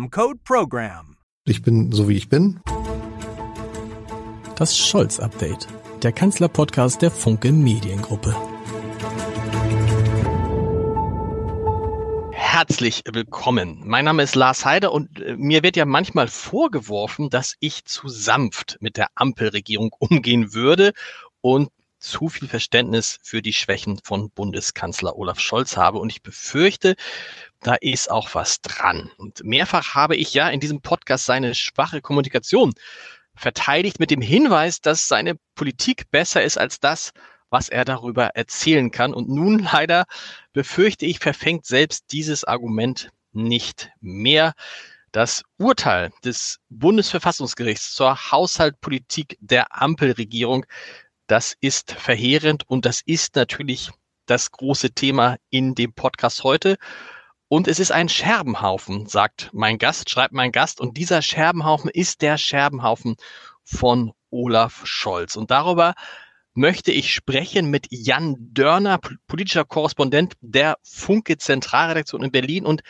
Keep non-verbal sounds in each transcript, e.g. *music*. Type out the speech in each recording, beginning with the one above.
code PROGRAM. Ich bin so wie ich bin. Das Scholz-Update, der Kanzler-Podcast der Funke Mediengruppe. Herzlich willkommen. Mein Name ist Lars Heider und äh, mir wird ja manchmal vorgeworfen, dass ich zu sanft mit der Ampelregierung umgehen würde und zu viel Verständnis für die Schwächen von Bundeskanzler Olaf Scholz habe. Und ich befürchte, da ist auch was dran. Und mehrfach habe ich ja in diesem Podcast seine schwache Kommunikation verteidigt mit dem Hinweis, dass seine Politik besser ist als das, was er darüber erzählen kann. Und nun *laughs* leider befürchte ich, verfängt selbst dieses Argument nicht mehr. Das Urteil des Bundesverfassungsgerichts zur Haushaltpolitik der Ampelregierung, das ist verheerend und das ist natürlich das große Thema in dem Podcast heute. Und es ist ein Scherbenhaufen, sagt mein Gast, schreibt mein Gast. Und dieser Scherbenhaufen ist der Scherbenhaufen von Olaf Scholz. Und darüber möchte ich sprechen mit Jan Dörner, politischer Korrespondent der Funke Zentralredaktion in Berlin und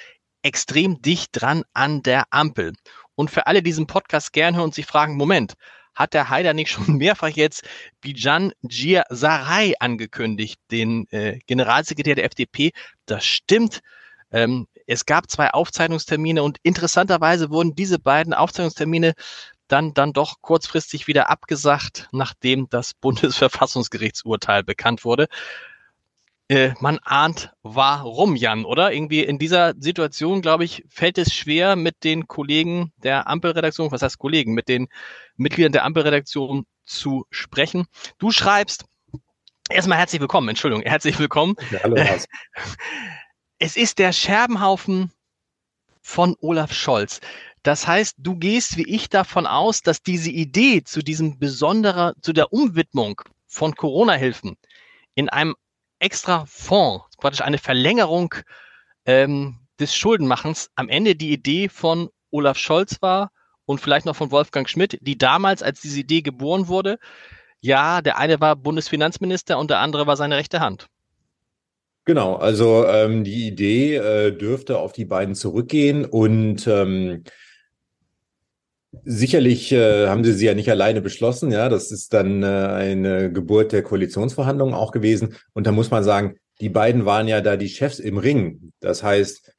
extrem dicht dran an der Ampel. Und für alle, die diesen Podcast gern hören und sich fragen, Moment, hat der Haider nicht schon *laughs* mehrfach jetzt Bijan Jir Sarai angekündigt, den äh, Generalsekretär der FDP? Das stimmt. Ähm, es gab zwei Aufzeichnungstermine und interessanterweise wurden diese beiden Aufzeichnungstermine dann, dann doch kurzfristig wieder abgesagt, nachdem das *laughs* Bundesverfassungsgerichtsurteil bekannt wurde. Äh, man ahnt, warum, Jan, oder? Irgendwie in dieser Situation, glaube ich, fällt es schwer, mit den Kollegen der Ampelredaktion, was heißt Kollegen, mit den Mitgliedern der Ampelredaktion zu sprechen. Du schreibst, erstmal herzlich willkommen, Entschuldigung, herzlich willkommen. Ja, hallo, *laughs* es ist der Scherbenhaufen von Olaf Scholz. Das heißt, du gehst wie ich davon aus, dass diese Idee zu diesem besonderer, zu der Umwidmung von Corona-Hilfen in einem extra Fonds, praktisch eine Verlängerung ähm, des Schuldenmachens, am Ende die Idee von Olaf Scholz war und vielleicht noch von Wolfgang Schmidt, die damals, als diese Idee geboren wurde, ja, der eine war Bundesfinanzminister und der andere war seine rechte Hand. Genau, also ähm, die Idee äh, dürfte auf die beiden zurückgehen und ähm, sicherlich äh, haben sie sie ja nicht alleine beschlossen, ja, das ist dann äh, eine Geburt der Koalitionsverhandlungen auch gewesen und da muss man sagen, die beiden waren ja da die Chefs im Ring. Das heißt,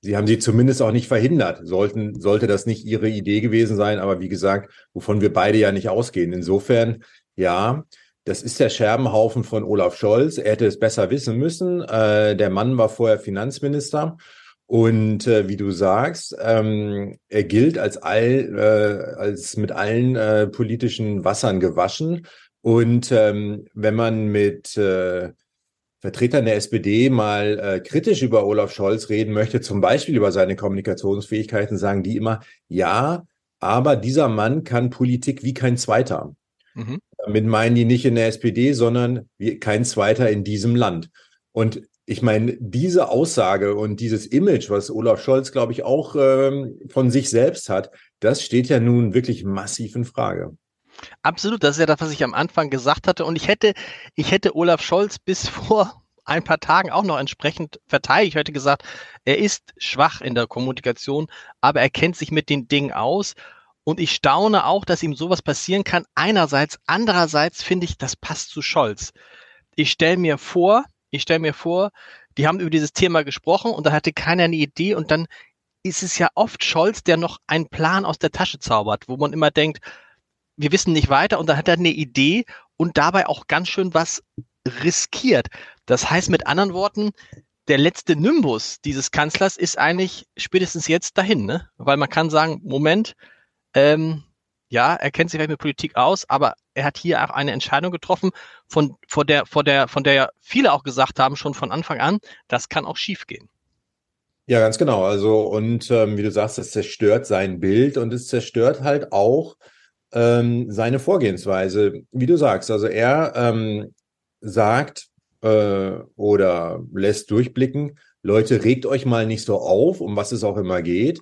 sie haben sie zumindest auch nicht verhindert. Sollten, sollte das nicht ihre Idee gewesen sein, aber wie gesagt, wovon wir beide ja nicht ausgehen. Insofern, ja, das ist der Scherbenhaufen von Olaf Scholz. Er hätte es besser wissen müssen. Äh, der Mann war vorher Finanzminister. Und äh, wie du sagst, ähm, er gilt als all, äh, als mit allen äh, politischen Wassern gewaschen. Und ähm, wenn man mit äh, Vertretern der SPD mal äh, kritisch über Olaf Scholz reden möchte, zum Beispiel über seine Kommunikationsfähigkeiten, sagen die immer, ja, aber dieser Mann kann Politik wie kein zweiter. Mhm. Damit meinen die nicht in der SPD, sondern kein zweiter in diesem Land. Und ich meine, diese Aussage und dieses Image, was Olaf Scholz, glaube ich, auch ähm, von sich selbst hat, das steht ja nun wirklich massiv in Frage. Absolut, das ist ja das, was ich am Anfang gesagt hatte. Und ich hätte, ich hätte Olaf Scholz *laughs* bis vor ein paar Tagen auch noch entsprechend verteidigt. Ich hätte gesagt, er ist schwach in der Kommunikation, aber er kennt sich mit den Dingen aus. Und ich staune auch, dass ihm sowas passieren kann. Einerseits, andererseits finde ich, das passt zu Scholz. Ich stelle mir vor, ich stelle mir vor, die haben über dieses Thema gesprochen und da hatte keiner eine Idee und dann ist es ja oft Scholz, der noch einen Plan aus der Tasche zaubert, wo man immer denkt, wir wissen nicht weiter und dann hat er eine Idee und dabei auch ganz schön was riskiert. Das heißt mit anderen Worten, der letzte Nimbus dieses Kanzlers ist eigentlich spätestens jetzt dahin, ne? Weil man kann sagen, Moment, ähm, ja, er kennt sich vielleicht mit Politik aus, aber er hat hier auch eine Entscheidung getroffen, von, vor der, vor der, von der viele auch gesagt haben, schon von Anfang an, das kann auch schiefgehen. Ja, ganz genau. Also, und ähm, wie du sagst, es zerstört sein Bild und es zerstört halt auch ähm, seine Vorgehensweise. Wie du sagst, also er ähm, sagt äh, oder lässt durchblicken, Leute, regt euch mal nicht so auf, um was es auch immer geht.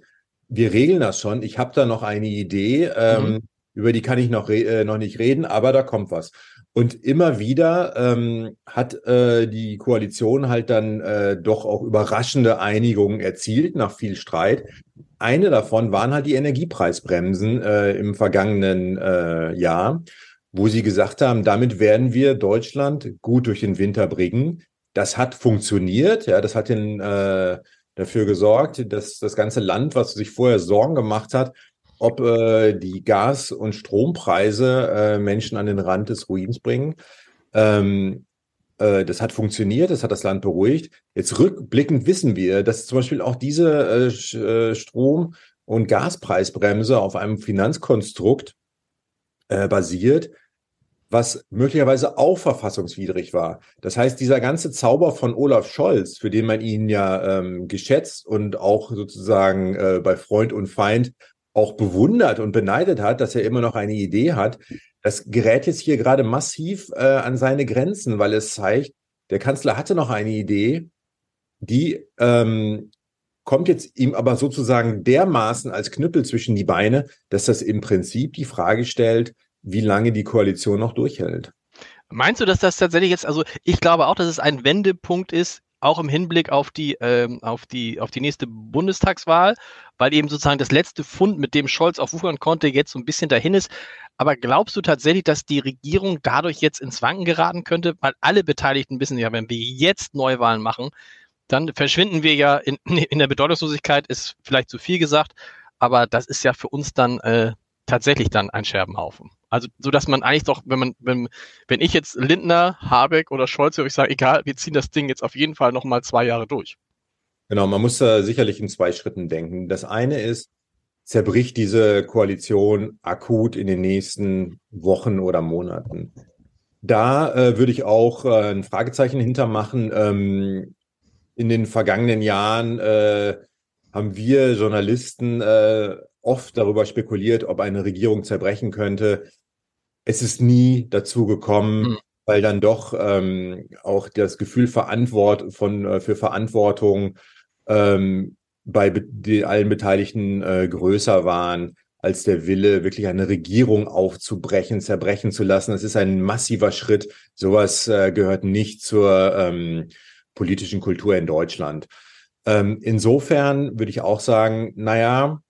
Wir regeln das schon. Ich habe da noch eine Idee, ähm, mhm. über die kann ich noch, äh, noch nicht reden, aber da kommt was. Und immer wieder ähm, hat äh, die Koalition halt dann äh, doch auch überraschende Einigungen erzielt nach viel Streit. Eine davon waren halt die Energiepreisbremsen äh, im vergangenen äh, Jahr, wo sie gesagt haben, damit werden wir Deutschland gut durch den Winter bringen. Das hat funktioniert, ja, das hat den, äh, dafür gesorgt, dass das ganze Land, was sich vorher Sorgen gemacht hat, ob äh, die Gas- und Strompreise äh, Menschen an den Rand des Ruins bringen. Ähm, äh, das hat funktioniert, das hat das Land beruhigt. Jetzt rückblickend wissen wir, dass zum Beispiel auch diese äh, äh Strom- und Gaspreisbremse auf einem Finanzkonstrukt basiert, was möglicherweise auch verfassungswidrig war. Das heißt, dieser ganze Zauber von Olaf Scholz, für den man ihn ja ähm, geschätzt und auch sozusagen äh, bei Freund und Feind auch bewundert und beneidet hat, dass er immer noch eine Idee hat, das gerät jetzt hier gerade massiv äh, an seine Grenzen, weil es zeigt, der Kanzler hatte noch eine Idee, die ähm, kommt jetzt ihm aber sozusagen dermaßen als Knüppel zwischen die Beine, dass das im Prinzip die Frage stellt, wie lange die Koalition noch durchhält. Meinst du, dass das tatsächlich jetzt, also ich glaube auch, dass es ein Wendepunkt ist auch im Hinblick auf die, ähm, auf die, auf die nächste Bundestagswahl, weil eben sozusagen das letzte Fund, mit dem Scholz auch wuchern konnte, jetzt so ein bisschen dahin ist. Aber glaubst du tatsächlich, dass die Regierung dadurch jetzt ins Wanken geraten könnte? Weil alle Beteiligten wissen ja, wenn wir jetzt Neuwahlen machen, dann verschwinden wir ja in, *laughs* in der Bedeutungslosigkeit, ist vielleicht zu viel gesagt, aber das ist ja für uns dann äh, tatsächlich dann ein Scherbenhaufen. Also so dass man eigentlich doch, wenn man, wenn, wenn ich jetzt Lindner, Habeck oder Scholz höre, ich sage, egal, wir ziehen das Ding jetzt auf jeden Fall nochmal zwei Jahre durch. Genau, man muss da sicherlich in zwei Schritten denken. Das eine ist, zerbricht diese Koalition akut in den nächsten Wochen oder Monaten. Da äh, würde ich auch äh, ein Fragezeichen hintermachen. Ähm, in den vergangenen Jahren äh, haben wir Journalisten äh, oft darüber spekuliert, ob eine Regierung zerbrechen könnte. Es ist nie dazu gekommen, mhm. weil dann doch ähm, auch das Gefühl Verantwort von äh, für Verantwortung ähm, bei be allen Beteiligten äh, größer waren als der Wille, wirklich eine Regierung aufzubrechen, zerbrechen zu lassen. Das ist ein massiver Schritt. Sowas äh, gehört nicht zur ähm, politischen Kultur in Deutschland. Ähm, insofern würde ich auch sagen, naja,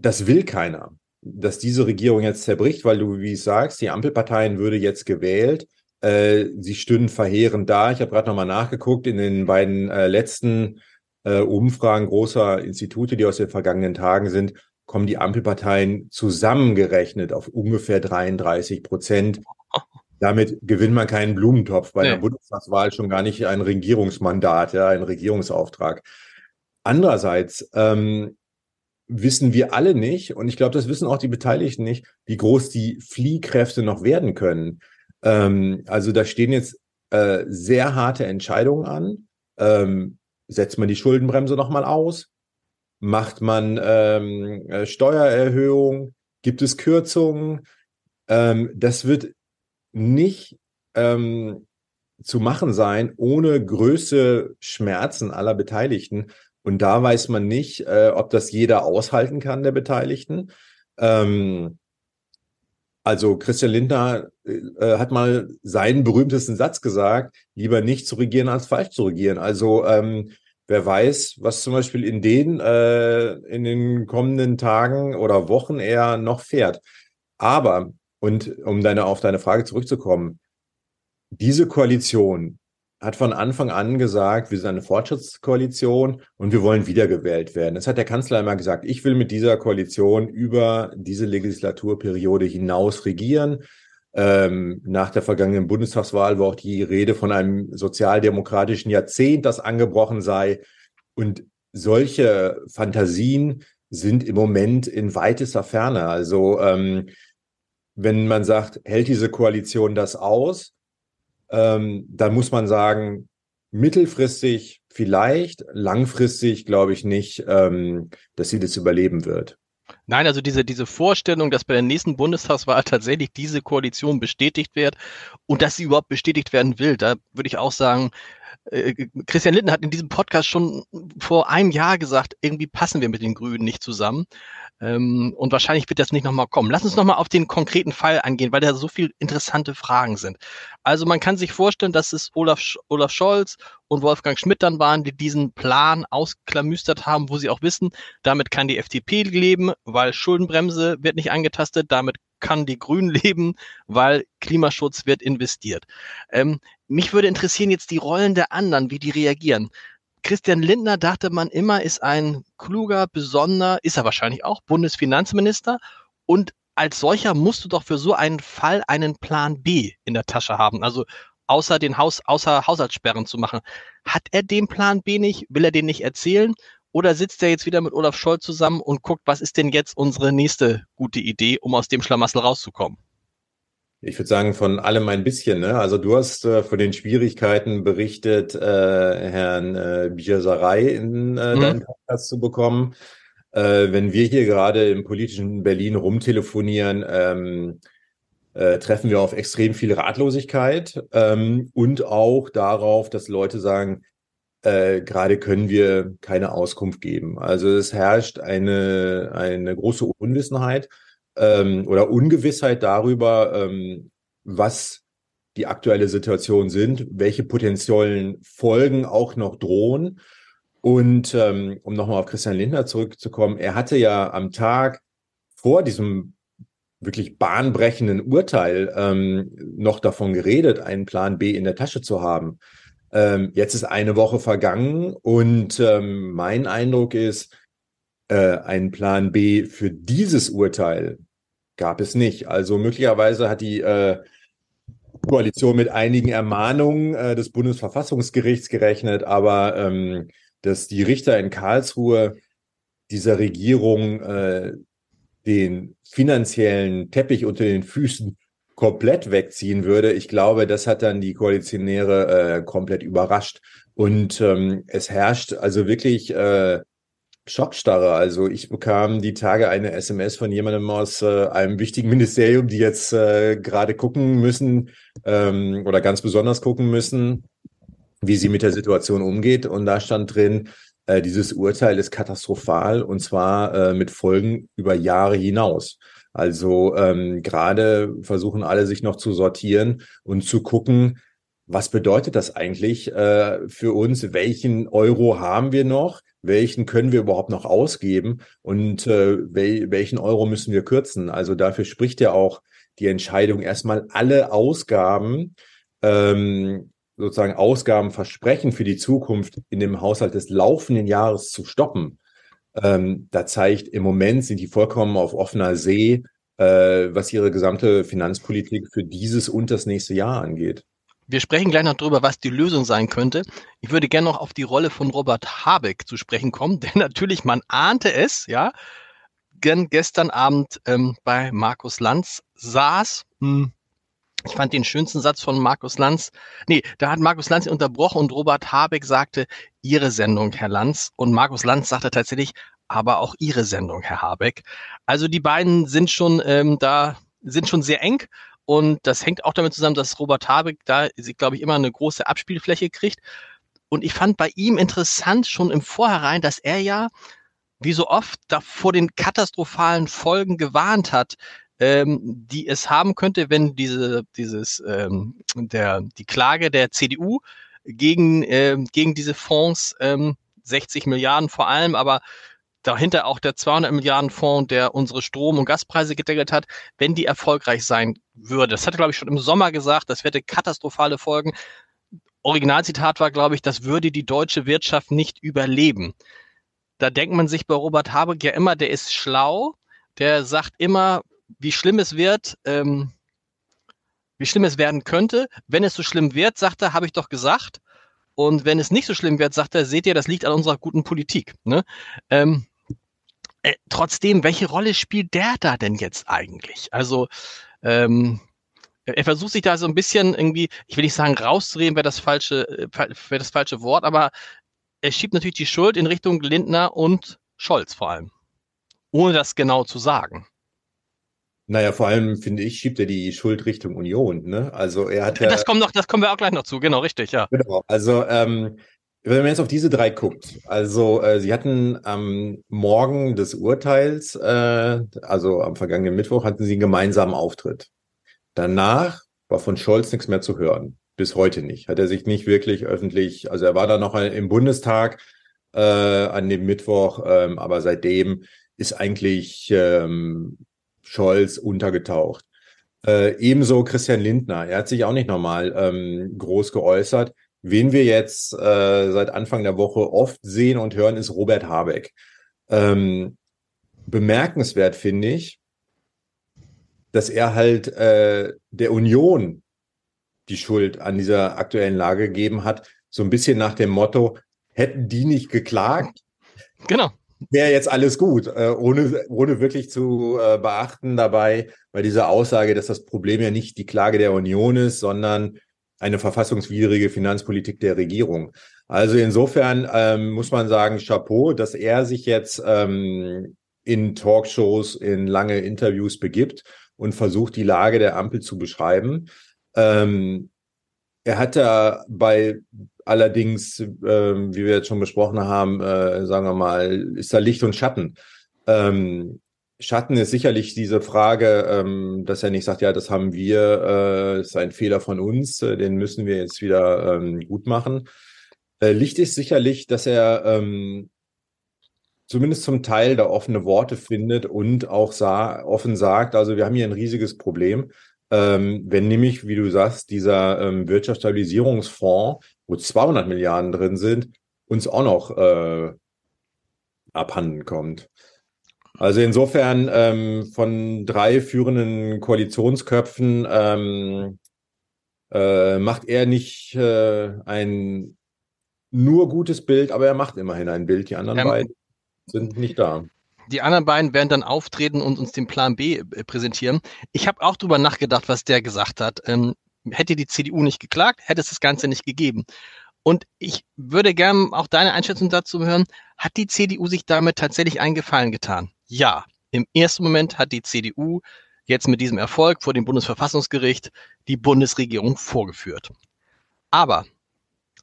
das will keiner, dass diese Regierung jetzt zerbricht, weil du, wie du sagst, die Ampelparteien würde jetzt gewählt. Äh, sie stünden verheerend da. Ich habe gerade nochmal nachgeguckt in den beiden äh, letzten äh, Umfragen großer Institute, die aus den vergangenen Tagen sind, kommen die Ampelparteien zusammengerechnet auf ungefähr 33 Prozent. Damit gewinnt man keinen Blumentopf bei ja. der Bundestagswahl schon gar nicht ein Regierungsmandat, ja, ein Regierungsauftrag. Andererseits ähm, wissen wir alle nicht, und ich glaube, das wissen auch die Beteiligten nicht, wie groß die Fliehkräfte noch werden können. Ähm, also da stehen jetzt äh, sehr harte Entscheidungen an. Ähm, setzt man die Schuldenbremse nochmal aus? Macht man ähm, äh? Gibt es Kürzungen? Ähm, das wird nicht ähm, zu machen sein, ohne größte Schmerzen aller Beteiligten. Und da weiß man nicht, äh, ob das jeder aushalten kann, der Beteiligten. Ähm, also Christian Lindner äh, hat mal seinen berühmtesten Satz gesagt, lieber nicht zu regieren als falsch zu regieren. Also ähm, wer weiß, was zum Beispiel in den, äh, in den kommenden Tagen oder Wochen eher noch fährt. Aber, und um deine, auf deine Frage zurückzukommen, diese Koalition hat von Anfang an gesagt, wir sind eine Fortschrittskoalition und wir wollen wiedergewählt werden. Das hat der Kanzler immer gesagt. Ich will mit dieser Koalition über diese Legislaturperiode hinaus regieren. Ähm, nach der vergangenen Bundestagswahl war auch die Rede von einem sozialdemokratischen Jahrzehnt, das angebrochen sei. Und solche Fantasien sind im Moment in weitester Ferne. Also ähm, wenn man sagt, hält diese Koalition das aus, ähm, dann muss man sagen, mittelfristig vielleicht, langfristig glaube ich nicht, ähm, dass sie das überleben wird. Nein, also diese, diese Vorstellung, dass bei der nächsten Bundestagswahl tatsächlich diese Koalition bestätigt wird und dass sie überhaupt bestätigt werden will, da würde ich auch sagen, Christian Lindner hat in diesem Podcast schon vor einem Jahr gesagt, irgendwie passen wir mit den Grünen nicht zusammen. Ähm, und wahrscheinlich wird das nicht nochmal kommen. Lass uns nochmal auf den konkreten Fall angehen, weil da so viele interessante Fragen sind. Also man kann sich vorstellen, dass es Olaf, Olaf Scholz und Wolfgang Schmidt dann waren, die diesen Plan ausklamüstert haben, wo sie auch wissen, damit kann die FDP leben, weil Schuldenbremse wird nicht angetastet, damit kann die Grünen *laughs* leben, weil Klimaschutz wird investiert. Ähm, mich würde interessieren jetzt die Rollen der anderen, wie die reagieren. Christian Lindner dachte man immer, ist ein kluger, besonderer, ist er wahrscheinlich auch, Bundesfinanzminister. Und als solcher musst du doch für so einen Fall einen Plan B in der Tasche haben. Also außer den Haus, außer Haushaltssperren zu machen. Hat er den Plan B nicht? Will er den nicht erzählen? Oder sitzt er jetzt wieder mit Olaf Scholz zusammen und guckt, was ist denn jetzt unsere nächste gute Idee, um aus dem Schlamassel rauszukommen? Ich würde sagen, von allem ein bisschen. Ne? Also du hast äh, von den Schwierigkeiten berichtet, äh, Herrn äh, Bijasaray in äh, mhm. deinen Podcast zu bekommen. Äh, wenn wir hier gerade im politischen Berlin rumtelefonieren, ähm, äh, treffen wir auf extrem viel Ratlosigkeit ähm, und auch darauf, dass Leute sagen, äh, gerade können wir keine Auskunft geben. Also es herrscht eine, eine große Unwissenheit ähm, oder Ungewissheit darüber, ähm, was die aktuelle Situation sind, welche potenziellen Folgen auch noch drohen. Und ähm, um nochmal auf Christian Lindner zurückzukommen, er hatte ja am Tag vor diesem wirklich bahnbrechenden Urteil ähm, noch davon geredet, einen Plan B in der Tasche zu haben. Ähm, jetzt ist eine Woche vergangen und ähm, mein Eindruck ist, äh, einen Plan B für dieses Urteil gab es nicht. Also möglicherweise hat die äh, Koalition mit einigen Ermahnungen äh, des Bundesverfassungsgerichts gerechnet, aber ähm, dass die Richter in Karlsruhe dieser Regierung äh, den finanziellen Teppich unter den Füßen komplett wegziehen würde, ich glaube, das hat dann die Koalitionäre äh, komplett überrascht. Und ähm, es herrscht also wirklich äh, Schockstarre. Also ich bekam die Tage eine SMS von jemandem aus äh, einem wichtigen Ministerium, die jetzt äh, gerade gucken müssen ähm, oder ganz besonders gucken müssen, wie sie mit der Situation umgeht. Und da stand drin, äh, dieses Urteil ist katastrophal und zwar äh, mit Folgen über Jahre hinaus. Also ähm, gerade versuchen alle sich noch zu sortieren und zu gucken, was bedeutet das eigentlich äh, für uns? Welchen Euro haben wir noch? Welchen können wir überhaupt noch ausgeben? Und äh, wel welchen Euro müssen wir kürzen? Also dafür spricht ja auch die Entscheidung, erstmal alle Ausgaben, ähm, sozusagen Ausgabenversprechen für die Zukunft in dem Haushalt des laufenden Jahres zu stoppen. Ähm, da zeigt, im Moment sind die vollkommen auf offener See, äh, was ihre gesamte Finanzpolitik für dieses und das nächste Jahr angeht. Wir sprechen gleich noch darüber, was die Lösung sein könnte. Ich würde gerne noch auf die Rolle von Robert Habeck zu sprechen kommen, denn *laughs* natürlich, man ahnte es, ja, gestern Abend ähm, bei Markus Lanz saß. Hm, ich fand den schönsten Satz von Markus Lanz. Nee, da hat Markus Lanz unterbrochen und Robert Habeck sagte, Ihre Sendung, Herr Lanz. Und Markus Lanz sagte tatsächlich, aber auch Ihre Sendung, Herr Habeck. Also die beiden sind schon ähm, da, sind schon sehr eng und das hängt auch damit zusammen, dass Robert Habeck da, glaube ich, immer eine große Abspielfläche kriegt. Und ich fand bei ihm interessant schon im Vorhinein, dass er ja, wie so oft, da vor den katastrophalen Folgen gewarnt hat, ähm, die es haben könnte, wenn diese, dieses, ähm, der, die Klage der CDU gegen, äh, gegen diese Fonds, ähm, 60 Milliarden vor allem, aber dahinter auch der 200 Milliarden Fonds, der unsere Strom- und Gaspreise gedeckelt hat, wenn die erfolgreich sein würde. Das hatte, glaube ich, schon im Sommer gesagt, das hätte katastrophale Folgen. Originalzitat war, glaube ich, das würde die deutsche Wirtschaft nicht überleben. Da denkt man sich bei Robert Habeck ja immer, der ist schlau, der sagt immer, wie schlimm es wird, ähm, wie schlimm es werden könnte. Wenn es so schlimm wird, sagt er, habe ich doch gesagt. Und wenn es nicht so schlimm wird, sagt er, seht ihr, das liegt an unserer guten Politik. Ne? Ähm, äh, trotzdem, welche Rolle spielt der da denn jetzt eigentlich? Also ähm, er versucht sich da so ein bisschen irgendwie, ich will nicht sagen rauszureden, wäre das falsche, äh, wäre das falsche Wort, aber er schiebt natürlich die Schuld in Richtung Lindner und Scholz vor allem. Ohne das genau zu sagen. Naja, vor allem finde ich, schiebt er die Schuld Richtung Union. Ne? Also er hat ja, Das kommt noch, das kommen wir auch gleich noch zu, genau, richtig, ja. Genau. Also ähm, wenn man jetzt auf diese drei guckt, also äh, sie hatten am Morgen des Urteils, äh, also am vergangenen Mittwoch, hatten sie einen gemeinsamen Auftritt. Danach war von Scholz nichts mehr zu hören. Bis heute nicht. Hat er sich nicht wirklich öffentlich, also er war da noch im Bundestag äh, an dem Mittwoch, ähm, aber seitdem ist eigentlich ähm, Scholz untergetaucht. Äh, ebenso Christian Lindner. Er hat sich auch nicht nochmal ähm, groß geäußert. Wen wir jetzt äh, seit Anfang der Woche oft sehen und hören, ist Robert Habeck. Ähm, bemerkenswert finde ich, dass er halt äh, der Union die Schuld an dieser aktuellen Lage gegeben hat. So ein bisschen nach dem Motto, hätten die nicht geklagt, genau. Wäre jetzt alles gut, äh, ohne, ohne wirklich zu äh, beachten dabei, bei dieser Aussage, dass das Problem ja nicht die Klage der Union ist, sondern eine verfassungswidrige Finanzpolitik der Regierung. Also insofern ähm, muss man sagen, Chapeau, dass er sich jetzt ähm, in Talkshows, in lange Interviews begibt und versucht, die Lage der Ampel zu beschreiben. Ähm, er hat da bei allerdings, ähm, wie wir jetzt schon besprochen haben, äh, sagen wir mal, ist da Licht und Schatten. Ähm, Schatten ist sicherlich diese Frage, ähm, dass er nicht sagt, ja, das haben wir, äh, ist ein Fehler von uns, äh, den müssen wir jetzt wieder ähm, gut machen. Äh, Licht ist sicherlich, dass er ähm, zumindest zum Teil da offene Worte findet und auch sa offen sagt, also wir haben hier ein riesiges Problem. Ähm, wenn nämlich, wie du sagst, dieser ähm, Wirtschaftsstabilisierungsfonds, wo 200 Milliarden drin sind, uns auch noch äh, abhanden kommt. Also insofern ähm, von drei führenden Koalitionsköpfen ähm, äh, macht er nicht äh, ein nur gutes Bild, aber er macht immerhin ein Bild. Die anderen ähm, beiden sind nicht da. Die anderen beiden werden dann auftreten und uns den Plan B äh, präsentieren. Ich habe auch drüber nachgedacht, was der gesagt hat. Hätte die CDU nicht geklagt, hätte es das Ganze nicht gegeben. Und ich würde gerne auch deine Einschätzung dazu hören. Hat die CDU sich damit tatsächlich einen Gefallen getan? Ja. Im ersten Moment hat die CDU jetzt mit diesem Erfolg vor dem Bundesverfassungsgericht die Bundesregierung vorgeführt. Aber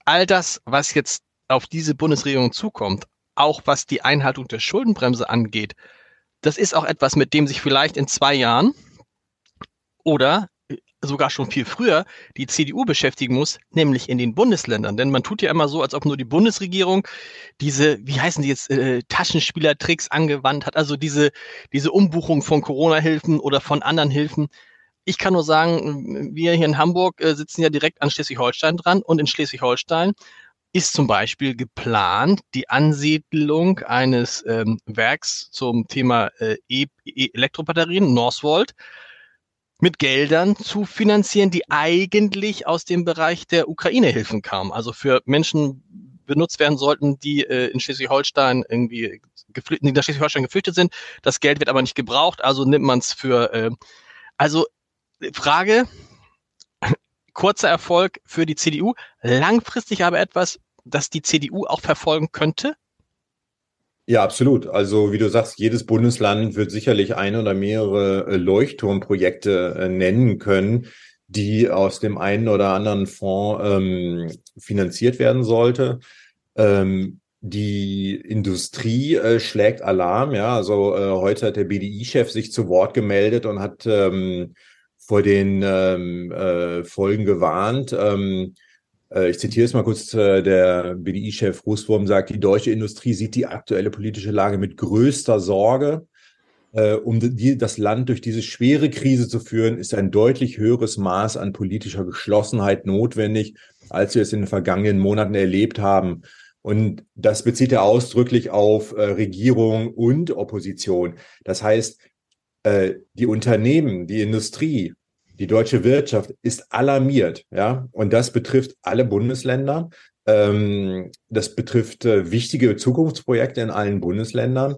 all das, was jetzt auf diese Bundesregierung zukommt, auch was die Einhaltung der Schuldenbremse angeht, das ist auch etwas, mit dem sich vielleicht in zwei Jahren oder sogar schon viel früher die CDU beschäftigen muss, nämlich in den Bundesländern. Denn man tut ja immer so, als ob nur die Bundesregierung diese, wie heißen die jetzt, äh, Taschenspielertricks angewandt hat, also diese, diese Umbuchung von Corona-Hilfen oder von anderen Hilfen. Ich kann nur sagen, wir hier in Hamburg äh, sitzen ja direkt an Schleswig-Holstein dran und in Schleswig-Holstein ist zum Beispiel geplant die Ansiedlung eines ähm, Werks zum Thema äh, e Elektrobatterien, Northvolt, mit Geldern zu finanzieren, die eigentlich aus dem Bereich der Ukraine-Hilfen kamen. Also für Menschen benutzt werden sollten, die äh, in Schleswig-Holstein irgendwie geflüchtet, nach Schleswig-Holstein geflüchtet sind. Das Geld wird aber nicht gebraucht, also nimmt man es für. Äh, also Frage: *clears throat* Kurzer Erfolg für die CDU, langfristig aber etwas, das die CDU auch verfolgen könnte. Ja, absolut. Also wie du sagst, jedes Bundesland wird sicherlich ein oder mehrere äh, Leuchtturmprojekte äh, nennen können, die aus dem einen oder anderen Fonds ähm, finanziert werden sollte. Ähm, die Industrie äh, schlägt Alarm. Ja, also äh, heute hat der BDI-Chef sich zu Wort gemeldet und hat ähm, vor den ähm, äh, Folgen gewarnt. Ähm, äh, ich zitiere es mal kurz, äh, der BDI-Chef Rußwurm sagt, die deutsche Industrie sieht die aktuelle politische Lage mit größter Sorge. Äh, um das Land durch diese schwere Krise zu führen, ist ein deutlich höheres Maß an politischer Geschlossenheit notwendig, als wir es in den vergangenen Monaten erlebt haben. Und das bezieht er ausdrücklich auf Regierung und Opposition. Das heißt, die Unternehmen, die Industrie, die deutsche Wirtschaft ist alarmiert, ja, und das betrifft alle Bundesländer. Ähm, das betrifft äh, wichtige Zukunftsprojekte in allen Bundesländern.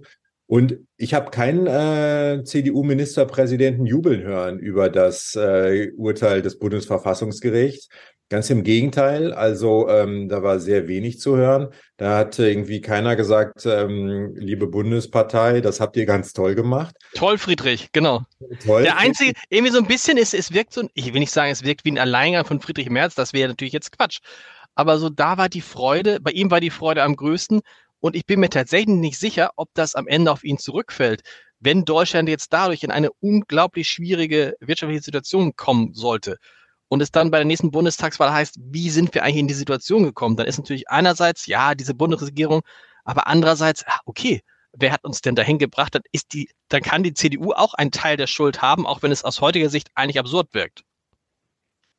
Und ich habe keinen äh, CDU-Ministerpräsidenten jubeln hören über das äh, Urteil des Bundesverfassungsgerichts. Ganz im Gegenteil, also ähm, da war sehr wenig zu hören. Da hat irgendwie keiner gesagt, ähm, liebe Bundespartei, das habt ihr ganz toll gemacht. Toll, Friedrich, genau. Toll. Der einzige, irgendwie so ein bisschen ist, es wirkt so, ich will nicht sagen, es wirkt wie ein Alleingang von Friedrich Merz, das wäre natürlich jetzt Quatsch. Aber so da war die Freude, bei ihm war die Freude am größten und ich bin mir tatsächlich nicht sicher, ob das am Ende auf ihn zurückfällt. Wenn Deutschland jetzt dadurch in eine unglaublich schwierige wirtschaftliche Situation kommen sollte, und es dann bei der nächsten Bundestagswahl heißt, wie sind wir eigentlich in die Situation gekommen, dann ist natürlich einerseits, ja, diese Bundesregierung, aber andererseits, ah, okay, wer hat uns denn dahin gebracht? Dann ist die, dann kann die CDU auch einen Teil der Schuld haben, auch wenn es aus heutiger Sicht eigentlich absurd wirkt.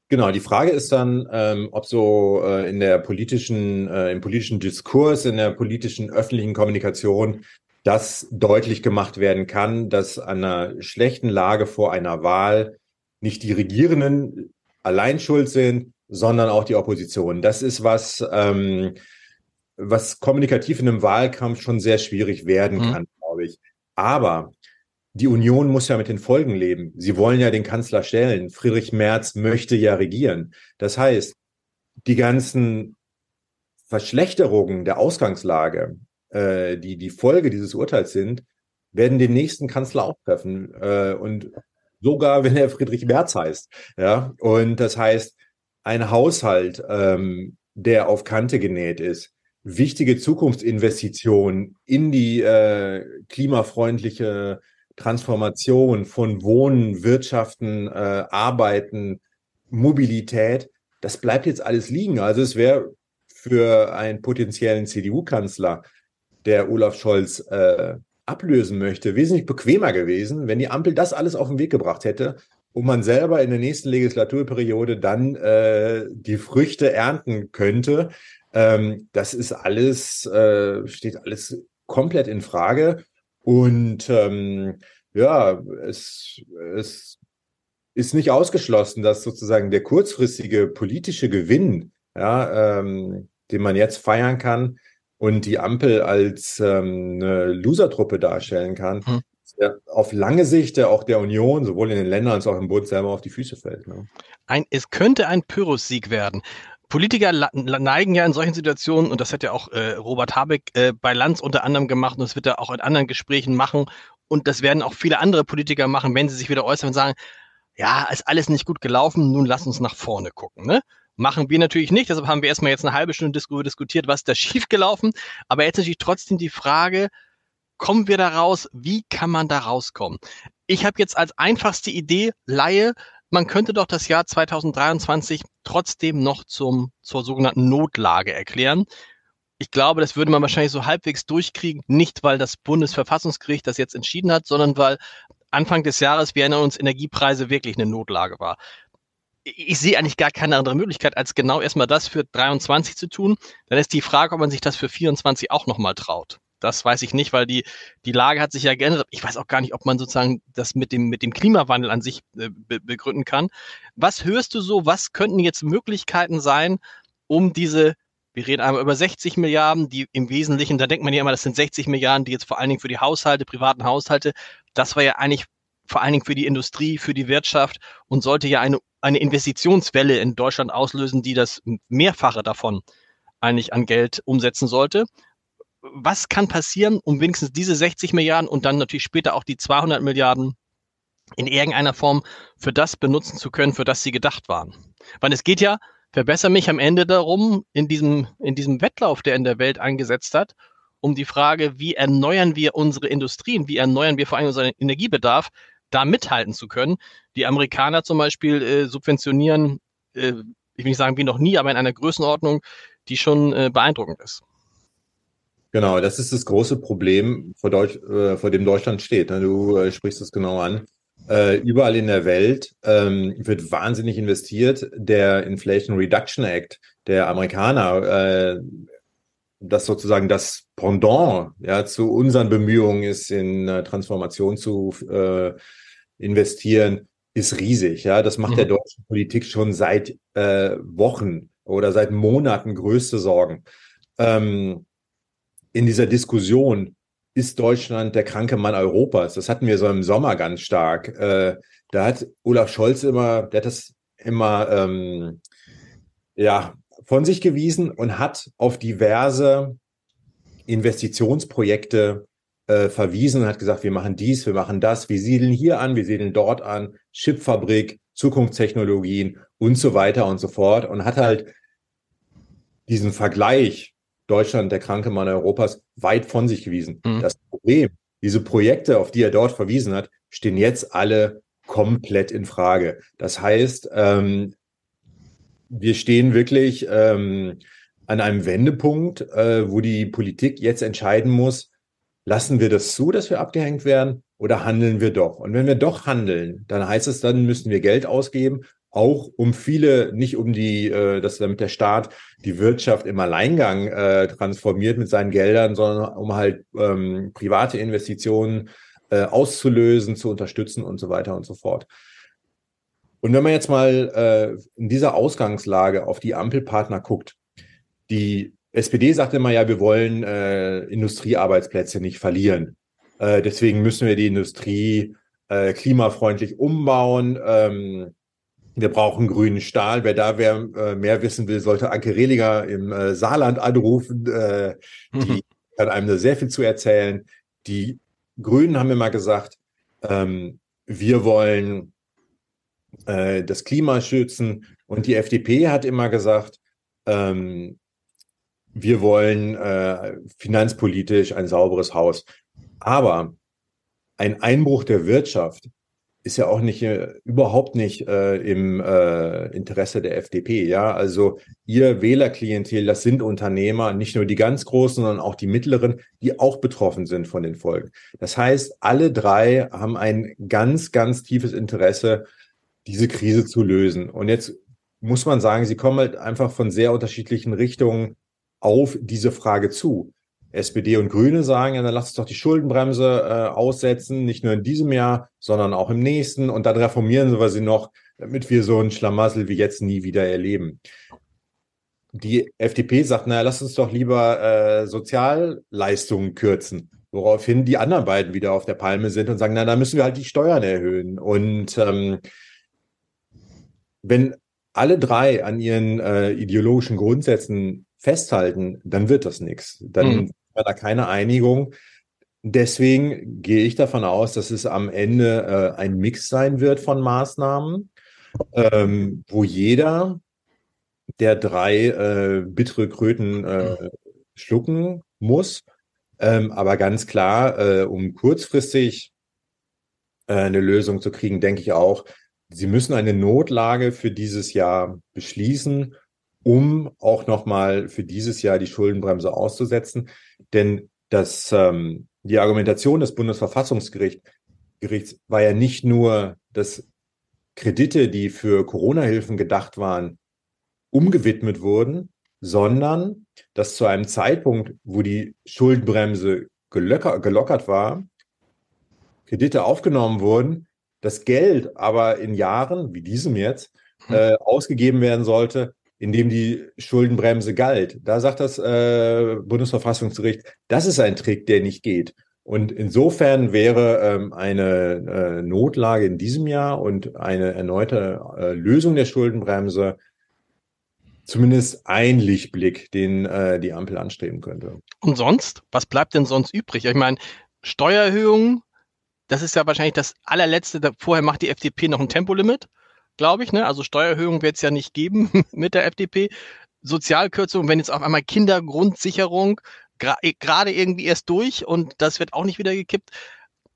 Genau, die Frage ist dann, ähm, ob so äh, in der politischen, äh, im politischen Diskurs, in der politischen öffentlichen Kommunikation das deutlich gemacht werden kann, dass einer schlechten Lage vor einer Wahl nicht die Regierenden allein schuld sind, sondern auch die Opposition. Das ist was, ähm, was kommunikativ in einem Wahlkampf schon sehr schwierig werden mhm. kann, glaube ich. Aber die Union muss ja mit den Folgen leben. Sie wollen ja den Kanzler stellen. Friedrich Merz möchte ja regieren. Das heißt, die ganzen Verschlechterungen der Ausgangslage, äh, die die Folge dieses Urteils sind, werden den nächsten Kanzler auch treffen. Äh, und sogar wenn er Friedrich Merz heißt. Ja, und das heißt, ein Haushalt, ähm, der auf Kante genäht ist, wichtige Zukunftsinvestitionen in die äh, klimafreundliche Transformation von Wohnen, Wirtschaften, äh, Arbeiten, Mobilität, das bleibt jetzt alles liegen. Also es wäre für einen potenziellen CDU-Kanzler, der Olaf Scholz äh, ablösen möchte, wesentlich bequemer gewesen, wenn die Ampel das alles auf den Weg gebracht hätte und man selber in der nächsten Legislaturperiode dann äh, die Früchte ernten könnte. Ähm, das ist alles, äh, steht alles komplett in Frage. Und ähm, ja, es, es ist nicht ausgeschlossen, dass sozusagen der kurzfristige politische Gewinn, ja, ähm, den man jetzt feiern kann, und die Ampel als ähm, eine Losertruppe darstellen kann, hm. der auf lange Sicht der auch der Union, sowohl in den Ländern als auch im Bund selber auf die Füße fällt. Ne? Ein, es könnte ein Pyrrhus-Sieg werden. Politiker neigen ja in solchen Situationen, und das hat ja auch äh, Robert Habeck äh, bei Lanz unter anderem gemacht, und das wird er auch in anderen Gesprächen machen, und das werden auch viele andere Politiker machen, wenn sie sich wieder äußern und sagen, ja, ist alles nicht gut gelaufen, nun lass uns nach vorne gucken. Ne? Machen wir natürlich nicht. Deshalb haben wir erstmal jetzt eine halbe Stunde diskutiert, was da *laughs* schiefgelaufen. Aber jetzt natürlich trotzdem die Frage, kommen wir da raus? Wie kann man da rauskommen? Ich habe jetzt als einfachste Idee, Laie, man könnte doch das Jahr 2023 trotzdem noch zum, zur sogenannten Notlage erklären. Ich glaube, das würde man wahrscheinlich so halbwegs durchkriegen, nicht weil das Bundesverfassungsgericht das jetzt entschieden hat, sondern weil Anfang des Jahres, wir erinnern uns, Energiepreise wirklich eine Notlage war ich sehe eigentlich gar keine andere Möglichkeit, als genau erstmal das für 23 zu tun. Dann ist die Frage, ob man sich das für 24 auch nochmal traut. Das weiß ich nicht, weil die, die Lage hat sich ja geändert. Ich weiß auch gar nicht, ob man sozusagen das mit dem, mit dem Klimawandel an sich äh, be begründen kann. Was hörst du so? Was könnten jetzt Möglichkeiten sein, um diese, wir reden einmal über 60 Milliarden, die im Wesentlichen, da denkt man ja immer, das sind 60 Milliarden, die jetzt vor allen Dingen für die Haushalte, privaten Haushalte, das war ja eigentlich vor allen Dingen für die Industrie, für die Wirtschaft und sollte ja eine, eine Investitionswelle in Deutschland auslösen, die das Mehrfache davon eigentlich an Geld umsetzen sollte. Was kann passieren, um wenigstens diese 60 Milliarden und dann natürlich später auch die 200 Milliarden in irgendeiner Form für das benutzen zu können, für das sie gedacht waren? Weil es geht ja, verbessere mich am Ende darum, in diesem, in diesem Wettlauf, der in der Welt eingesetzt hat, um die Frage, wie erneuern wir unsere Industrien, wie erneuern wir vor allem unseren Energiebedarf, da mithalten zu können. Die Amerikaner zum Beispiel äh, subventionieren, äh, ich will nicht sagen wie noch nie, aber in einer Größenordnung, die schon äh, beeindruckend ist. Genau, das ist das große Problem, vor, Deutsch, äh, vor dem Deutschland steht. Ne? Du äh, sprichst es genau an. Äh, überall in der Welt ähm, wird wahnsinnig investiert. Der Inflation Reduction Act der Amerikaner, äh, das sozusagen das Pendant ja, zu unseren Bemühungen ist, in äh, Transformation zu äh, investieren, ist riesig. Ja, das macht mhm. der deutschen Politik schon seit äh, Wochen oder seit Monaten größte Sorgen. Ähm, in dieser Diskussion ist Deutschland der kranke Mann Europas. Das hatten wir so im Sommer ganz stark. Äh, da hat Olaf Scholz immer, der hat das immer ähm, ja, von sich gewiesen und hat auf diverse Investitionsprojekte äh, verwiesen und hat gesagt, wir machen dies, wir machen das, wir siedeln hier an, wir siedeln dort an, Chipfabrik, Zukunftstechnologien und so weiter und so fort und hat halt diesen Vergleich Deutschland, der kranke Mann Europas, weit von sich gewiesen. Mhm. Das Problem, diese Projekte, auf die er dort verwiesen hat, stehen jetzt alle komplett in Frage. Das heißt, ähm, wir stehen wirklich ähm, an einem Wendepunkt, äh, wo die Politik jetzt entscheiden muss, lassen wir das zu, dass wir abgehängt werden oder handeln wir doch? Und wenn wir doch handeln, dann heißt es, dann müssen wir Geld ausgeben, auch um viele, nicht um die, äh, dass damit der Staat die Wirtschaft im Alleingang äh, transformiert mit seinen Geldern, sondern um halt ähm, private Investitionen äh, auszulösen, zu unterstützen und so weiter und so fort. Und wenn man jetzt mal äh, in dieser Ausgangslage auf die Ampelpartner guckt, die SPD sagt immer ja, wir wollen äh, Industriearbeitsplätze nicht verlieren. Äh, deswegen müssen wir die Industrie äh, klimafreundlich umbauen. Ähm, wir brauchen grünen Stahl. Wer da wer, äh, mehr wissen will, sollte Anke Rehlinger im äh, Saarland anrufen. Äh, die mhm. kann einem da sehr viel zu erzählen. Die Grünen haben immer gesagt, ähm, wir wollen äh, das Klima schützen. Und die FDP hat immer gesagt, ähm, wir wollen äh, finanzpolitisch ein sauberes Haus. Aber ein Einbruch der Wirtschaft ist ja auch nicht äh, überhaupt nicht äh, im äh, Interesse der FDP. Ja, also ihr Wählerklientel, das sind Unternehmer, nicht nur die ganz großen, sondern auch die mittleren, die auch betroffen sind von den Folgen. Das heißt, alle drei haben ein ganz, ganz tiefes Interesse, diese Krise zu lösen. Und jetzt muss man sagen, sie kommen halt einfach von sehr unterschiedlichen Richtungen auf diese Frage zu. SPD und Grüne sagen, ja, dann lass uns doch die Schuldenbremse äh, aussetzen, nicht nur in diesem Jahr, sondern auch im nächsten. Und dann reformieren wir sie noch, damit wir so ein Schlamassel wie jetzt nie wieder erleben. Die FDP sagt, naja, lass uns doch lieber äh, Sozialleistungen kürzen. Woraufhin die anderen beiden wieder auf der Palme sind und sagen, na, da müssen wir halt die Steuern erhöhen. Und ähm, wenn alle drei an ihren äh, ideologischen Grundsätzen festhalten, dann wird das nichts. Dann mhm. war da keine Einigung. Deswegen gehe ich davon aus, dass es am Ende äh, ein Mix sein wird von Maßnahmen, ähm, wo jeder der drei äh, bittere Kröten äh, schlucken muss. Ähm, aber ganz klar, äh, um kurzfristig äh, eine Lösung zu kriegen, denke ich auch, Sie müssen eine Notlage für dieses Jahr beschließen um auch nochmal für dieses Jahr die Schuldenbremse auszusetzen. Denn das, ähm, die Argumentation des Bundesverfassungsgerichts Gerichts war ja nicht nur, dass Kredite, die für Corona-Hilfen gedacht waren, umgewidmet wurden, sondern dass zu einem Zeitpunkt, wo die Schuldenbremse gelocker, gelockert war, Kredite aufgenommen wurden, das Geld aber in Jahren wie diesem jetzt hm. äh, ausgegeben werden sollte, in dem die Schuldenbremse galt. Da sagt das äh, Bundesverfassungsgericht, das ist ein Trick, der nicht geht. Und insofern wäre ähm, eine äh, Notlage in diesem Jahr und eine erneute äh, Lösung der Schuldenbremse zumindest ein Lichtblick, den äh, die Ampel anstreben könnte. Und sonst? Was bleibt denn sonst übrig? Ich meine, Steuererhöhungen, das ist ja wahrscheinlich das allerletzte. Vorher macht die FDP noch ein Tempolimit glaube ich. Ne? Also Steuererhöhung wird es ja nicht geben *laughs* mit der FDP. Sozialkürzung, wenn jetzt auf einmal Kindergrundsicherung gerade irgendwie erst durch und das wird auch nicht wieder gekippt.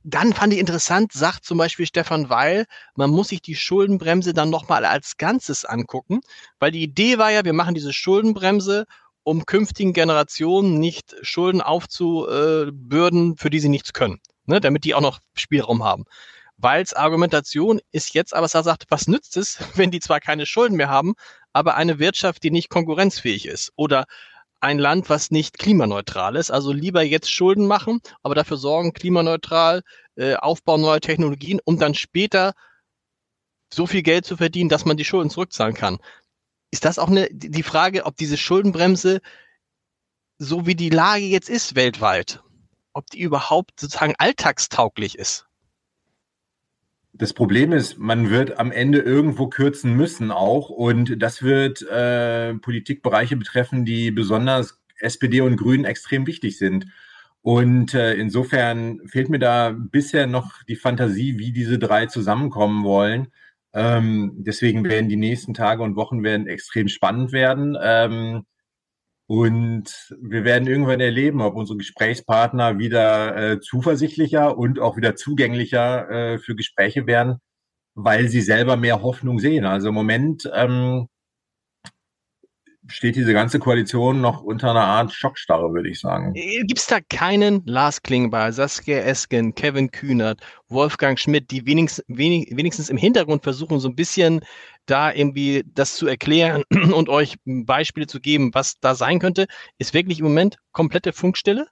Dann fand ich interessant, sagt zum Beispiel Stefan Weil, man muss sich die Schuldenbremse dann nochmal als Ganzes angucken, weil die Idee war ja, wir machen diese Schuldenbremse, um künftigen Generationen nicht Schulden aufzubürden, für die sie nichts können, ne, damit die auch noch Spielraum haben. Weils Argumentation ist jetzt aber, dass er sagt, was nützt es, *laughs* wenn die zwar keine Schulden mehr haben, aber eine Wirtschaft, die nicht konkurrenzfähig ist oder ein Land, was nicht klimaneutral ist. Also lieber jetzt Schulden machen, aber dafür sorgen, klimaneutral, äh, Aufbau neuer Technologien, um dann später so viel Geld zu verdienen, dass man die Schulden zurückzahlen kann. Ist das auch eine, die Frage, ob diese Schuldenbremse, so wie die Lage jetzt ist weltweit, ob die überhaupt sozusagen alltagstauglich ist? Das Problem ist, man wird am Ende irgendwo kürzen müssen auch. Und das wird äh, Politikbereiche betreffen, die besonders SPD und Grünen extrem wichtig sind. Und äh, insofern fehlt mir da bisher noch die Fantasie, wie diese drei zusammenkommen wollen. Ähm, deswegen werden die nächsten Tage und Wochen werden extrem spannend werden. Ähm, und wir werden irgendwann erleben, ob unsere Gesprächspartner wieder äh, zuversichtlicher und auch wieder zugänglicher äh, für Gespräche werden, weil sie selber mehr Hoffnung sehen. Also im Moment ähm, steht diese ganze Koalition noch unter einer Art Schockstarre, würde ich sagen. Äh, Gibt es da keinen Lars Klingbeil, Saskia Esken, Kevin Kühnert, Wolfgang Schmidt, die wenigstens, wenig, wenigstens im Hintergrund versuchen, so ein bisschen da irgendwie das zu erklären *clears throat* und euch Beispiele zu geben, was da sein könnte? Ist wirklich im Moment komplette Funkstille?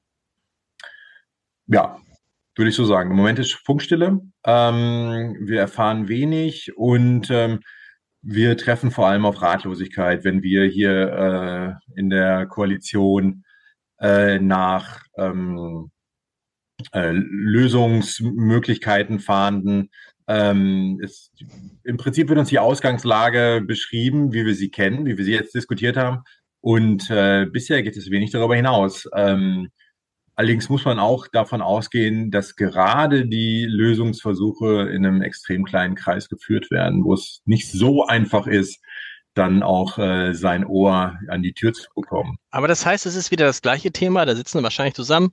Ja, würde ich so sagen. Im Moment ist Funkstille. Ähm, wir erfahren wenig und ähm, wir treffen vor allem auf Ratlosigkeit, wenn wir hier äh, in der Koalition äh, nach ähm, äh, Lösungsmöglichkeiten fahnden. Ähm, es, Im Prinzip wird uns die Ausgangslage beschrieben, wie wir sie kennen, wie wir sie jetzt diskutiert haben. Und äh, bisher geht es wenig darüber hinaus. Ähm, Allerdings muss man auch davon ausgehen, dass gerade die Lösungsversuche in einem extrem kleinen Kreis geführt werden, wo es nicht so einfach ist, dann auch äh, sein Ohr an die Tür zu bekommen. Aber das heißt, es ist wieder das gleiche Thema. Da sitzen wahrscheinlich zusammen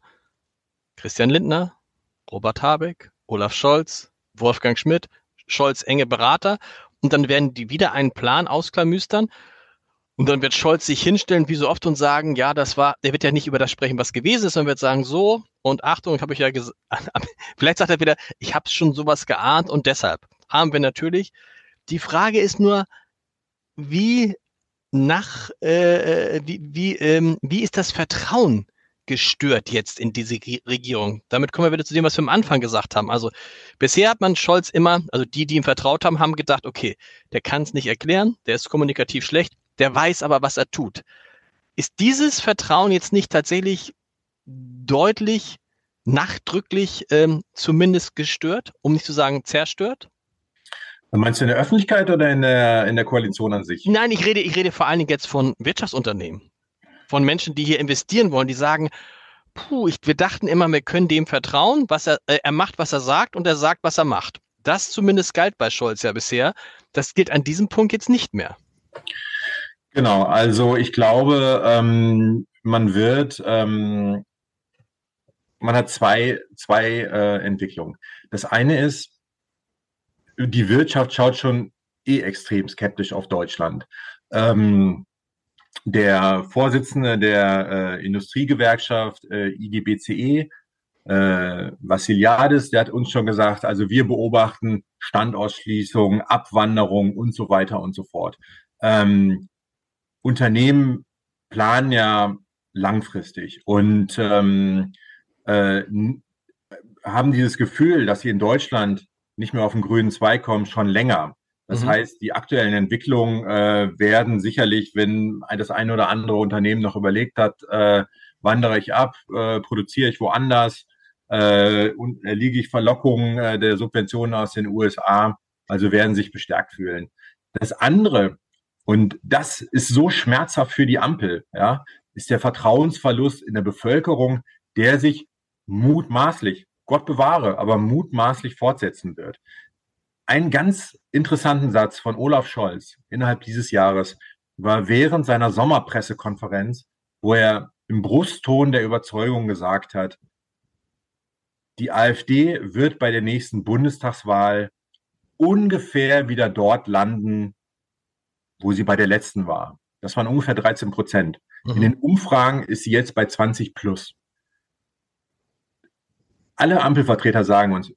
Christian Lindner, Robert Habeck, Olaf Scholz, Wolfgang Schmidt, Scholz enge Berater. Und dann werden die wieder einen Plan ausklamüstern. Und dann wird Scholz sich hinstellen, wie so oft, und sagen, ja, das war, der wird ja nicht über das sprechen, was gewesen ist, sondern wird sagen, so, und Achtung, ich habe euch ja gesagt, *laughs* vielleicht sagt er wieder, ich habe schon sowas geahnt und deshalb haben wir natürlich. Die Frage ist nur, wie nach, äh, äh wie, wie, ähm, wie ist das Vertrauen gestört jetzt in diese Regierung? Damit kommen wir wieder zu dem, was wir am Anfang gesagt haben. Also bisher hat man Scholz immer, also die, die ihm vertraut haben, haben gedacht, okay, der kann es nicht erklären, der ist kommunikativ schlecht, der weiß aber, was er tut. Ist dieses Vertrauen jetzt nicht tatsächlich deutlich, nachdrücklich ähm, zumindest gestört, um nicht zu sagen zerstört? Meinst du in der Öffentlichkeit oder in der, in der Koalition an sich? Nein, ich rede, ich rede vor allen Dingen jetzt von Wirtschaftsunternehmen. Von Menschen, die hier investieren wollen, die sagen, puh, ich, wir dachten immer, wir können dem vertrauen, was er, äh, er macht, was er sagt und er sagt, was er macht. Das zumindest galt bei Scholz ja bisher. Das gilt an diesem Punkt jetzt nicht mehr. Genau, also ich glaube, ähm, man wird, ähm, man hat zwei, zwei äh, Entwicklungen. Das eine ist, die Wirtschaft schaut schon eh extrem skeptisch auf Deutschland. Ähm, der Vorsitzende der äh, Industriegewerkschaft äh, IGBCE, äh, Vassiliadis, der hat uns schon gesagt, also wir beobachten Standausschließung, Abwanderung und so weiter und so fort. Ähm, Unternehmen planen ja langfristig und ähm, äh, haben dieses Gefühl, dass sie in Deutschland nicht mehr auf den grünen Zweig kommen, schon länger. Das mhm. heißt, die aktuellen Entwicklungen äh, werden sicherlich, wenn das eine oder andere Unternehmen noch überlegt hat, äh, wandere ich ab, äh, produziere ich woanders, äh, und liege ich Verlockungen äh, der Subventionen aus den USA, also werden sich bestärkt fühlen. Das andere, und das ist so schmerzhaft für die Ampel, ja, ist der Vertrauensverlust in der Bevölkerung, der sich mutmaßlich, Gott bewahre, aber mutmaßlich fortsetzen wird. Einen ganz interessanten Satz von Olaf Scholz innerhalb dieses Jahres war während seiner Sommerpressekonferenz, wo er im Brustton der Überzeugung gesagt hat, die AfD wird bei der nächsten Bundestagswahl ungefähr wieder dort landen, wo sie bei der letzten war. Das waren ungefähr 13 Prozent. Mhm. In den Umfragen ist sie jetzt bei 20 plus. Alle Ampelvertreter sagen uns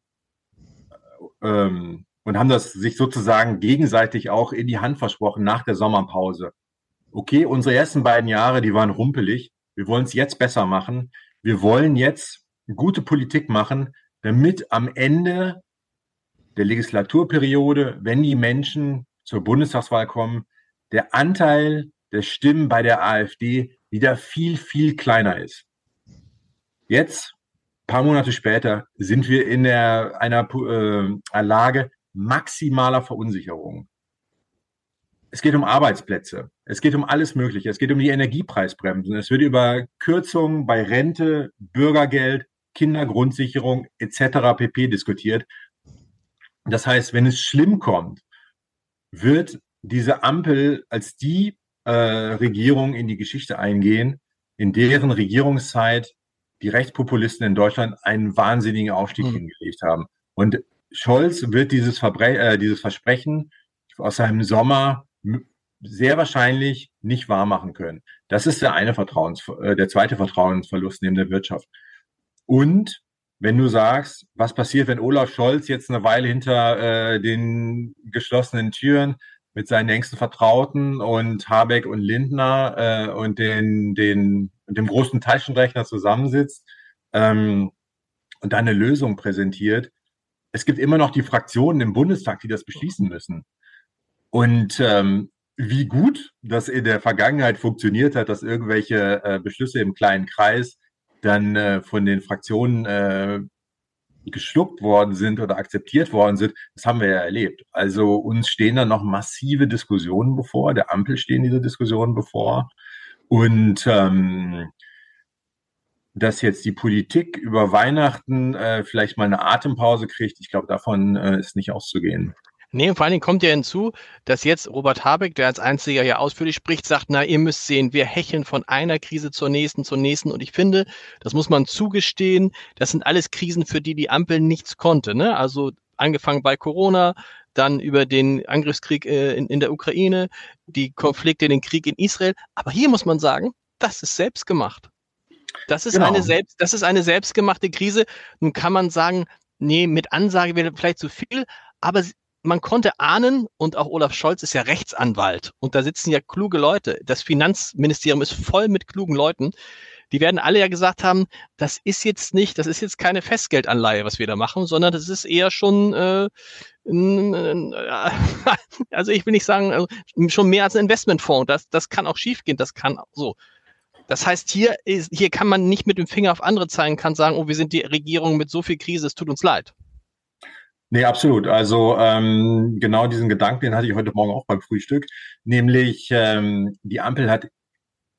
ähm, und haben das sich sozusagen gegenseitig auch in die Hand versprochen nach der Sommerpause. Okay, unsere ersten beiden Jahre, die waren rumpelig. Wir wollen es jetzt besser machen. Wir wollen jetzt gute Politik machen, damit am Ende der Legislaturperiode, wenn die Menschen zur Bundestagswahl kommen, der Anteil der Stimmen bei der AfD wieder viel, viel kleiner ist. Jetzt, paar Monate später, sind wir in der, einer äh, Lage, maximaler Verunsicherung. Es geht um Arbeitsplätze. Es geht um alles Mögliche. Es geht um die Energiepreisbremsen. Es wird über Kürzungen bei Rente, Bürgergeld, Kindergrundsicherung etc. pp. diskutiert. Das heißt, wenn es schlimm kommt, wird diese Ampel als die äh, Regierung in die Geschichte eingehen, in deren Regierungszeit die Rechtspopulisten in Deutschland einen wahnsinnigen Aufstieg mhm. hingelegt haben. Und Scholz wird dieses, Verbre äh, dieses Versprechen aus seinem Sommer sehr wahrscheinlich nicht wahrmachen können. Das ist der eine Vertrauens, äh, der zweite Vertrauensverlust neben der Wirtschaft. Und wenn du sagst, was passiert, wenn Olaf Scholz jetzt eine Weile hinter äh, den geschlossenen Türen mit seinen engsten Vertrauten und Habeck und Lindner äh, und den, den, dem großen Taschenrechner zusammensitzt ähm, und dann eine Lösung präsentiert. Es gibt immer noch die Fraktionen im Bundestag, die das beschließen müssen. Und ähm, wie gut das in der Vergangenheit funktioniert hat, dass irgendwelche äh, Beschlüsse im kleinen Kreis dann äh, von den Fraktionen äh, geschluckt worden sind oder akzeptiert worden sind, das haben wir ja erlebt. Also uns stehen da noch massive Diskussionen bevor, der Ampel stehen diese Diskussionen bevor. Und ähm, dass jetzt die Politik über Weihnachten äh, vielleicht mal eine Atempause kriegt, ich glaube, davon äh, ist nicht auszugehen. Nee, und vor allen Dingen kommt ja hinzu, dass jetzt Robert Habeck, der als einziger ja ausführlich spricht, sagt, na, ihr müsst sehen, wir hecheln von einer Krise zur nächsten, zur nächsten. Und ich finde, das muss man zugestehen, das sind alles Krisen, für die die Ampel nichts konnte. Ne? Also angefangen bei Corona, dann über den Angriffskrieg äh, in, in der Ukraine, die Konflikte, den Krieg in Israel. Aber hier muss man sagen, das ist selbst gemacht. Das ist genau. eine selbst, das ist eine selbstgemachte Krise. Nun kann man sagen, nee, mit Ansage wäre vielleicht zu viel, aber man konnte ahnen, und auch Olaf Scholz ist ja Rechtsanwalt und da sitzen ja kluge Leute. Das Finanzministerium ist voll mit klugen Leuten. Die werden alle ja gesagt haben, das ist jetzt nicht, das ist jetzt keine Festgeldanleihe, was wir da machen, sondern das ist eher schon, äh, *laughs* also ich will nicht sagen, also schon mehr als ein Investmentfonds. Das, das kann auch schiefgehen, das kann so. Das heißt, hier, ist, hier kann man nicht mit dem Finger auf andere zeigen, kann sagen, oh, wir sind die Regierung mit so viel Krise, es tut uns leid. Nee, absolut. Also ähm, genau diesen Gedanken, den hatte ich heute Morgen auch beim Frühstück. Nämlich ähm, die Ampel hat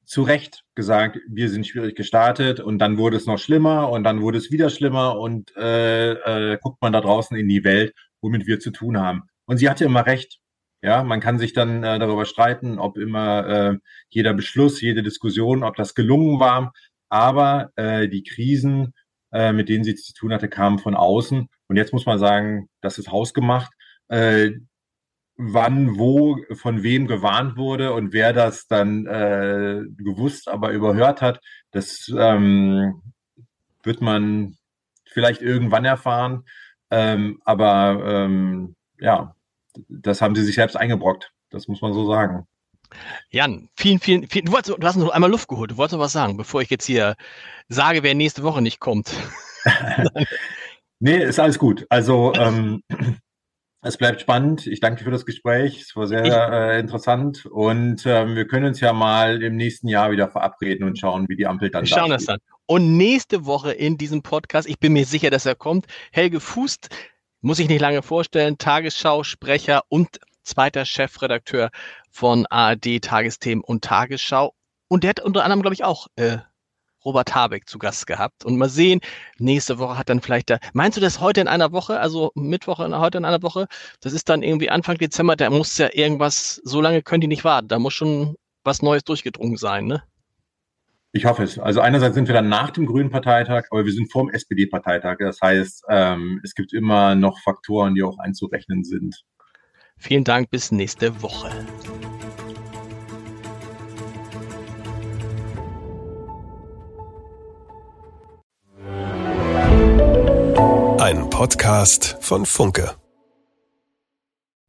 zu Recht gesagt, wir sind schwierig gestartet und dann wurde es noch schlimmer und dann wurde es wieder schlimmer und äh, äh, guckt man da draußen in die Welt, womit wir zu tun haben. Und sie hatte immer recht. Ja, man kann sich dann äh, darüber streiten, ob immer äh, jeder Beschluss, jede Diskussion, ob das gelungen war. Aber äh, die Krisen, äh, mit denen sie zu tun hatte, kamen von außen und jetzt muss man sagen, das ist hausgemacht. Äh, wann, wo, von wem gewarnt wurde und wer das dann äh, gewusst, aber überhört hat, das ähm, wird man vielleicht irgendwann erfahren. Ähm, aber ähm, ja, das haben sie sich selbst eingebrockt. Das muss man so sagen. Jan, vielen, vielen, vielen. Du, wolltest, du hast noch einmal Luft geholt. Du wolltest noch was sagen, bevor ich jetzt hier sage, wer nächste Woche nicht kommt. *laughs* Nee, ist alles gut. Also ähm, es bleibt spannend. Ich danke dir für das Gespräch. Es war sehr äh, interessant. Und ähm, wir können uns ja mal im nächsten Jahr wieder verabreden und schauen, wie die Ampel dann Wir schauen das dann. Und nächste Woche in diesem Podcast, ich bin mir sicher, dass er kommt, Helge Fußt, muss ich nicht lange vorstellen, Tagesschau-Sprecher und zweiter Chefredakteur von ARD, Tagesthemen und Tagesschau. Und der hat unter anderem, glaube ich, auch äh, Robert Habeck zu Gast gehabt. Und mal sehen, nächste Woche hat dann vielleicht da. Meinst du das heute in einer Woche, also Mittwoch in, heute in einer Woche? Das ist dann irgendwie Anfang Dezember, da muss ja irgendwas, so lange können die nicht warten. Da muss schon was Neues durchgedrungen sein, ne? Ich hoffe es. Also einerseits sind wir dann nach dem Grünen Parteitag, aber wir sind vor dem SPD-Parteitag. Das heißt, ähm, es gibt immer noch Faktoren, die auch einzurechnen sind. Vielen Dank, bis nächste Woche. Ein Podcast von Funke.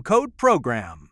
code PROGRAM.